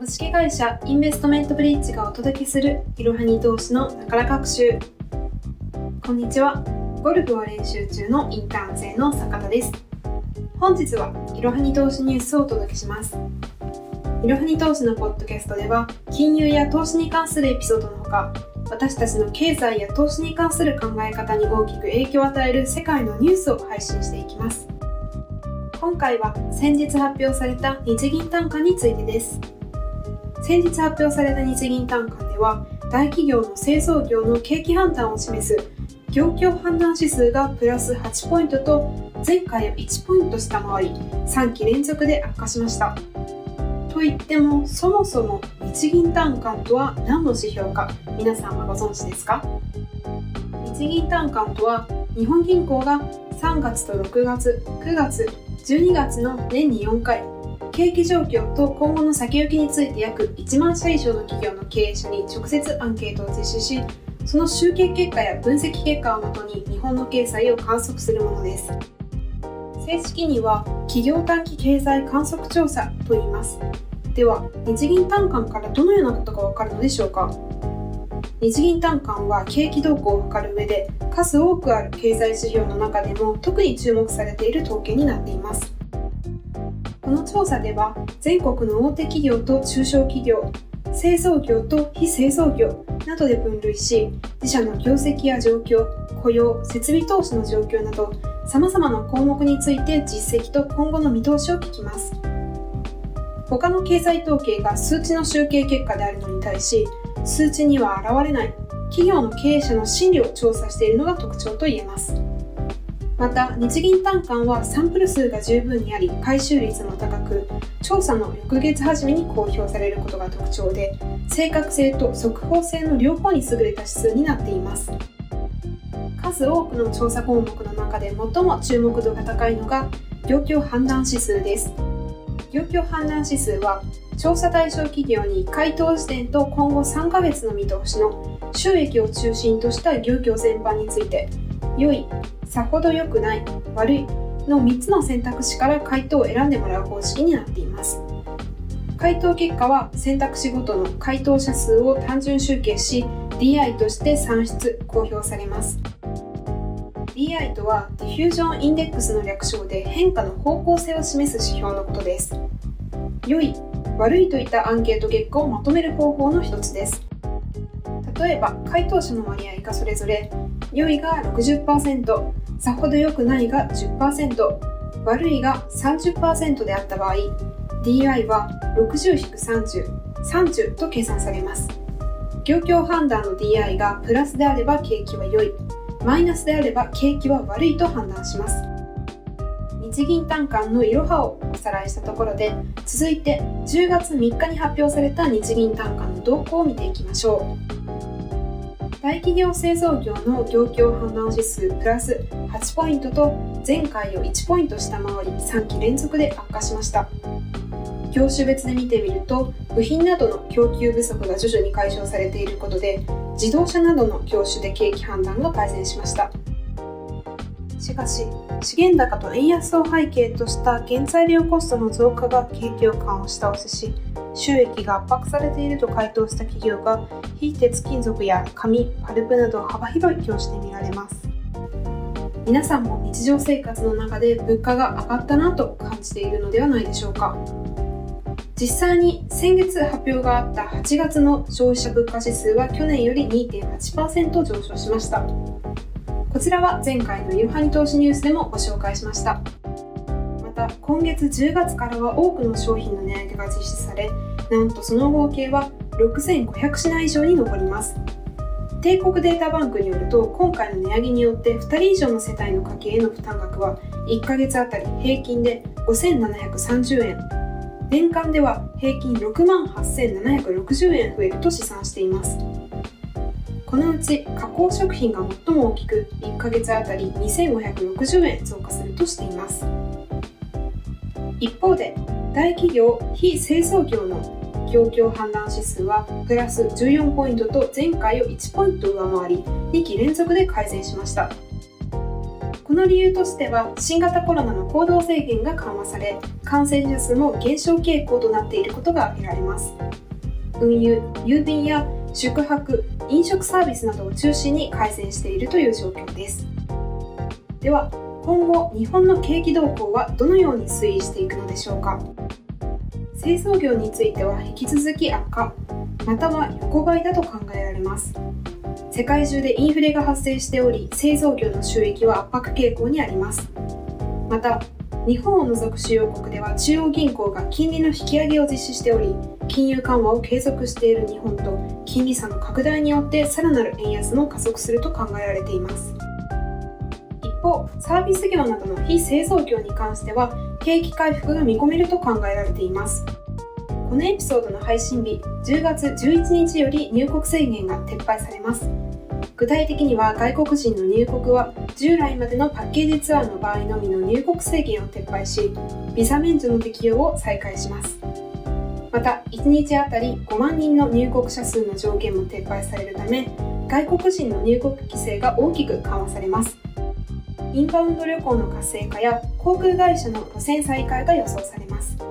株式会社インベストメントブリッジがお届けするいろはに投資のなから学習こんにちは。ゴルフを練習中のインターン生の坂田です。本日はいろはに投資ニュースをお届けします。いろはに投資のポッドキャストでは金融や投資に関するエピソードのほか私たちの経済や投資に関する考え方に大きく影響を与える世界のニュースを配信していきます。今回は先日発表された日銀短観についてです。先日発表された日銀短観では大企業の製造業の景気判断を示す業況判断指数がプラス8ポイントと前回を1ポイント下回り3期連続で悪化しました。といってもそもそも日銀短観とは何の指標か皆さんはご存知ですか？日銀短観とは日本銀行が3月と6月9月12月の年に4回景気状況と今後の先行きについて約1万社以上の企業の経営者に直接アンケートを実施しその集計結果や分析結果をもとに日本の経済を観測するものです。正式には企業短期経済観測調査と言います。では日銀短観からどのようなことがわかるのでしょうか。日銀短観は景気動向を測る上で数多くある経済指標の中でも特に注目されている統計になっています。この調査では全国の大手企業と中小企業製造業と非製造業などで分類し自社の業績や状況雇用設備投資の状況など様々な項目について実績と今後の見通しを聞きます。他の経済統計が数値の集計結果であるのに対し数値には現れない企業の経営者の心理を調査しているのが特徴と言えます。また日銀短観はサンプル数が十分にあり回収率も高く調査の翌月初めに公表されることが特徴で正確性と速報性の両方に優れた指数になっています。数多くの調査項目の中で最も注目度が高いのが業況判断指数です。業況判断指数は調査対象企業に回答時点と今後3ヶ月の見通しの収益を中心とした業況全般について良い、さほど良くない、悪いの3つの選択肢から回答を選んでもらう方式になっています。回答結果は選択肢ごとの回答者数を単純集計し DI として算出公表されます。DI とは diffusion index の略称で変化の方向性を示す指標のことです。良い悪いといったアンケート結果をまとめる方法の一つです。例えば回答者の割合がそれぞれ良いが60%さほど良くないが10%悪いが30%であった場合 DI は60-3030と計算されます。業況判断の DI がプラスであれば景気は良いマイナスであれば景気は悪いと判断します。日銀短観のいろはをおさらいしたところで続いて10月3日に発表された日銀短観の動向を見ていきましょう。大企業製造業の業況判断指数プラス8ポイントと前回を1ポイント下回り3期連続で悪化しました。業種別で見てみると部品などの供給不足が徐々に解消されていることで自動車などの業種で景気判断が改善しました。しかし資源高と円安を背景とした原材料コストの増加が景気を緩和した押しし収益が圧迫されていると回答した企業が非鉄金属や紙パルプなど幅広い業種で見られます。皆さんも日常生活の中で物価が上がったなと感じているのではないでしょうか。実際に先月発表があった8月の消費者物価指数は去年より2.8%上昇しました。こちらは前回のいろはに投資ニュースでもご紹介しました。また今月10月からは多くの商品の値上げが実施されなんとその合計は6500品以上に上ります。帝国データバンクによると今回の値上げによって2人以上の世帯の家計への負担額は1ヶ月あたり平均で5730円。年間では平均6万8760円増えると試算しています。このうち加工食品が最も大きく1ヶ月あたり2560円増加するとしています。一方で大企業非製造業の業況判断指数はプラス14ポイントと前回を1ポイント上回り2期連続で改善しました。この理由としては新型コロナの行動制限が緩和され感染者数も減少傾向となっていることが挙げられます。運輸郵便や宿泊飲食サービスなどを中心に改善しているという状況です。では今後日本の景気動向はどのように推移していくのでしょうか。製造業については引き続き悪化または横ばいだと考えられます。世界中でインフレが発生しており製造業の収益は圧迫傾向にあります。また日本を除く主要国では中央銀行が金利の引き上げを実施しており金融緩和を継続している日本と金利差の拡大によってさらなる円安も加速すると考えられています。一方サービス業などの非製造業に関しては景気回復が見込めると考えられています。このエピソードの配信日10月11日より入国制限が撤廃されます。具体的には外国人の入国は従来までのパッケージツアーの場合のみの入国制限を撤廃しビザ免除の適用を再開します。また1日あたり5万人の入国者数の上限も撤廃されるため外国人の入国規制が大きく緩和されます。インバウンド旅行の活性化や航空会社の路線再開が予想されます。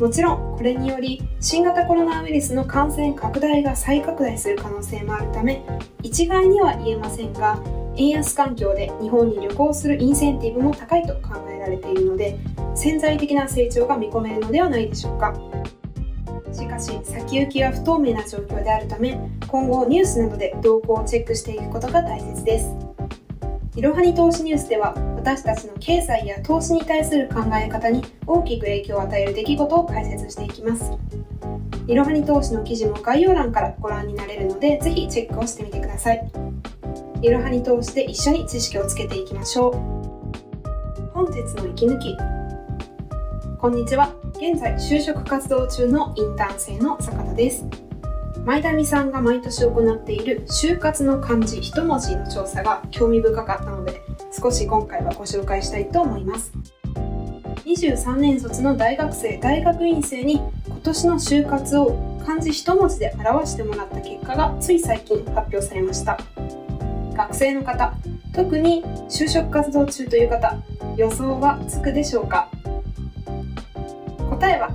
もちろんこれにより新型コロナウイルスの感染拡大が再拡大する可能性もあるため一概には言えませんが円安環境で日本に旅行するインセンティブも高いと考えられているので潜在的な成長が見込めるのではないでしょうか。しかし先行きは不透明な状況であるため今後ニュースなどで動向をチェックしていくことが大切です。いろはに投資ニュースでは私たちの経済や投資に対する考え方に大きく影響を与える出来事を解説していきます。いろはに投資の記事も概要欄からご覧になれるので、ぜひチェックをしてみてください。いろはに投資で一緒に知識をつけていきましょう。本日の息抜き。こんにちは。現在就職活動中のインターン生の坂田です。前田美さんが毎年行っている就活の漢字一文字の調査が興味深かったので少し今回はご紹介したいと思います。23年卒の大学生大学院生に今年の就活を漢字一文字で表してもらった結果がつい最近発表されました。学生の方特に就職活動中という方予想はつくでしょうか？答えは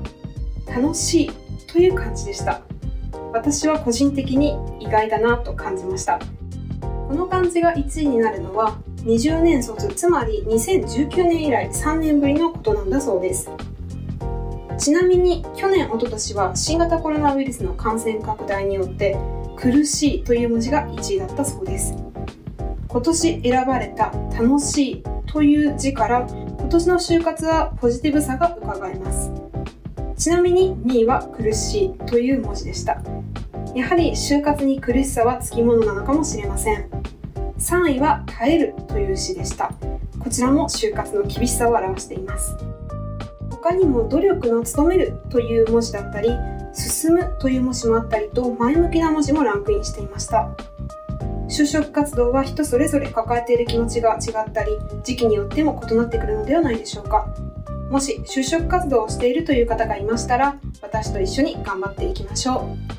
楽しいという感じでした。私は個人的に意外だなと感じました。この漢字が1位になるのは20年卒つまり2019年以来3年ぶりのことなんだそうです。ちなみに去年おととしは新型コロナウイルスの感染拡大によって苦しいという文字が1位だったそうです。今年選ばれた楽しいという字から今年の就活はポジティブさが伺えます。ちなみに2位は苦しいという文字でした。やはり就活に苦しさはつきものなのかもしれません。3位は耐えるという詩でした。こちらも就活の厳しさを表しています。他にも努力の務めるという文字だったり進むという文字もあったりと前向きな文字もランクインしていました。就職活動は人それぞれ抱えている気持ちが違ったり時期によっても異なってくるのではないでしょうか。もし就職活動をしているという方がいましたら私と一緒に頑張っていきましょう。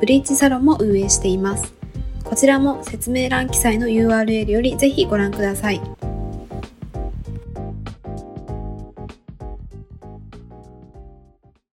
ブリーチサロンも運営しています。こちらも説明欄記載の URL よりぜひご覧ください。